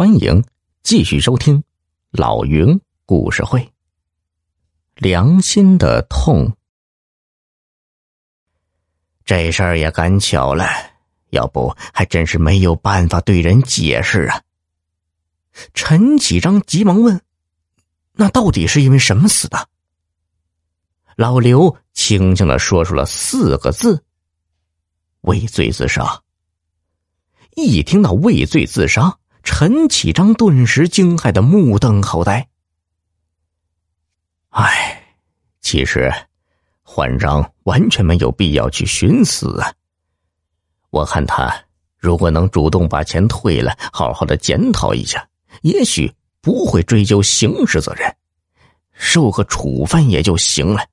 欢迎继续收听老云故事会。良心的痛，这事儿也赶巧了，要不还真是没有办法对人解释啊。陈启章急忙问：“那到底是因为什么死的？”老刘轻轻的说出了四个字：“畏罪自杀。”一听到畏罪自杀，陈启章顿时惊骇的目瞪口呆。唉，其实焕章完全没有必要去寻死啊。我看他如果能主动把钱退了，好好的检讨一下，也许不会追究刑事责任，受个处分也就行了。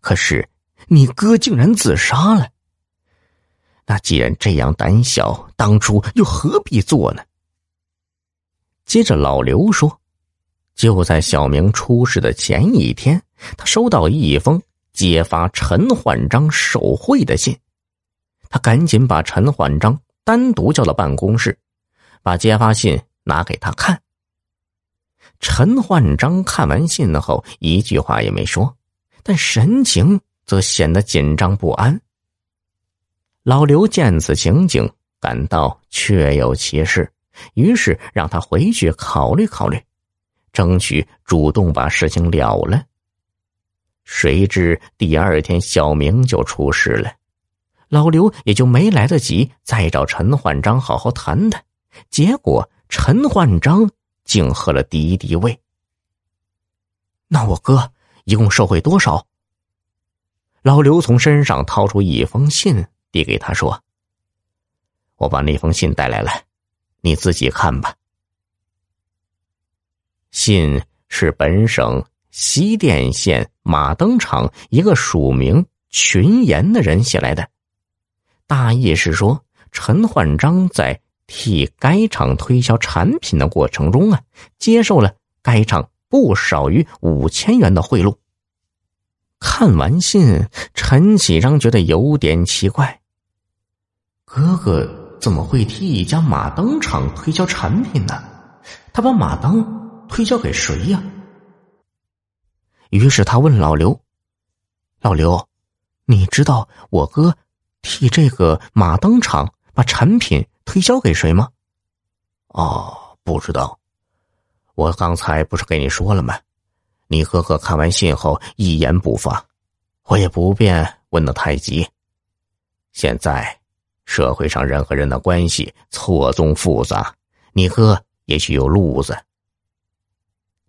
可是你哥竟然自杀了。那既然这样胆小，当初又何必做呢？接着老刘说：“就在小明出事的前一天，他收到一封揭发陈焕章受贿的信，他赶紧把陈焕章单独叫到办公室，把揭发信拿给他看。陈焕章看完信后，一句话也没说，但神情则显得紧张不安。”老刘见此情景，感到确有其事，于是让他回去考虑考虑，争取主动把事情了了。谁知第二天小明就出事了，老刘也就没来得及再找陈焕章好好谈谈。结果陈焕章竟喝了敌敌畏。那我哥一共受贿多少？老刘从身上掏出一封信。递给他说：“我把那封信带来了，你自己看吧。”信是本省西甸县马灯厂一个署名群言的人写来的，大意是说陈焕章在替该厂推销产品的过程中啊，接受了该厂不少于五千元的贿赂。看完信，陈启章觉得有点奇怪。哥哥怎么会替一家马灯厂推销产品呢？他把马灯推销给谁呀？于是他问老刘：“老刘，你知道我哥替这个马灯厂把产品推销给谁吗？”“哦，不知道。我刚才不是跟你说了吗？你哥哥看完信后一言不发，我也不便问的太急。现在。”社会上人和人的关系错综复杂，你哥也许有路子。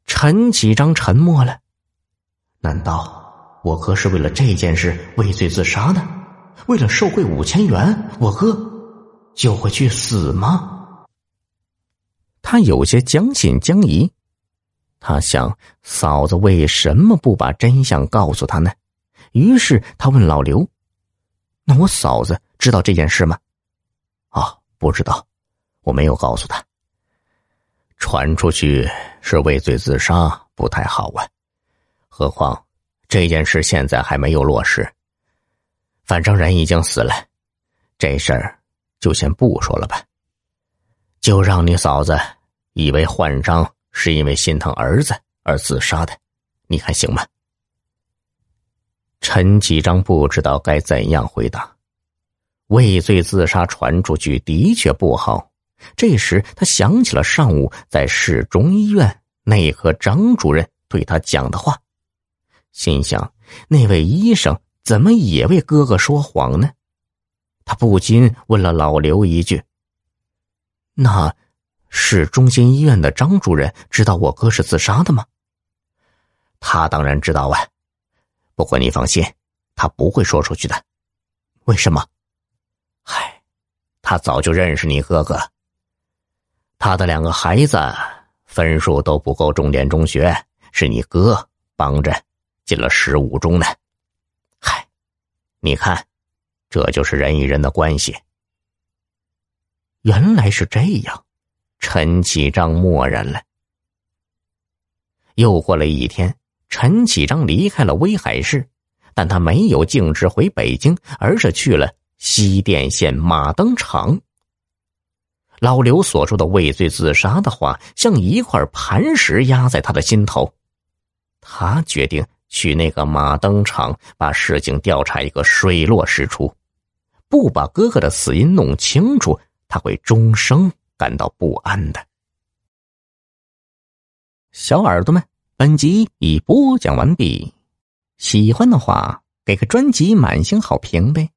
陈启章沉默了。难道我哥是为了这件事畏罪自杀的？为了受贿五千元，我哥就会去死吗？他有些将信将疑。他想，嫂子为什么不把真相告诉他呢？于是他问老刘：“那我嫂子？”知道这件事吗？啊，不知道，我没有告诉他。传出去是畏罪自杀，不太好啊。何况这件事现在还没有落实。反正人已经死了，这事儿就先不说了吧。就让你嫂子以为焕章是因为心疼儿子而自杀的，你看行吗？陈启章不知道该怎样回答。畏罪自杀传出去的确不好。这时，他想起了上午在市中医院内科张主任对他讲的话，心想：那位医生怎么也为哥哥说谎呢？他不禁问了老刘一句：“那，市中心医院的张主任知道我哥是自杀的吗？”他当然知道啊，不过你放心，他不会说出去的。为什么？嗨，他早就认识你哥哥。他的两个孩子分数都不够重点中学，是你哥帮着进了十五中呢。嗨，你看，这就是人与人的关系。原来是这样，陈启章默然了。又过了一天，陈启章离开了威海市，但他没有径直回北京，而是去了。西甸县马灯厂，老刘所说的畏罪自杀的话，像一块磐石压在他的心头。他决定去那个马灯厂，把事情调查一个水落石出。不把哥哥的死因弄清楚，他会终生感到不安的。小耳朵们，本集已播讲完毕，喜欢的话给个专辑满星好评呗。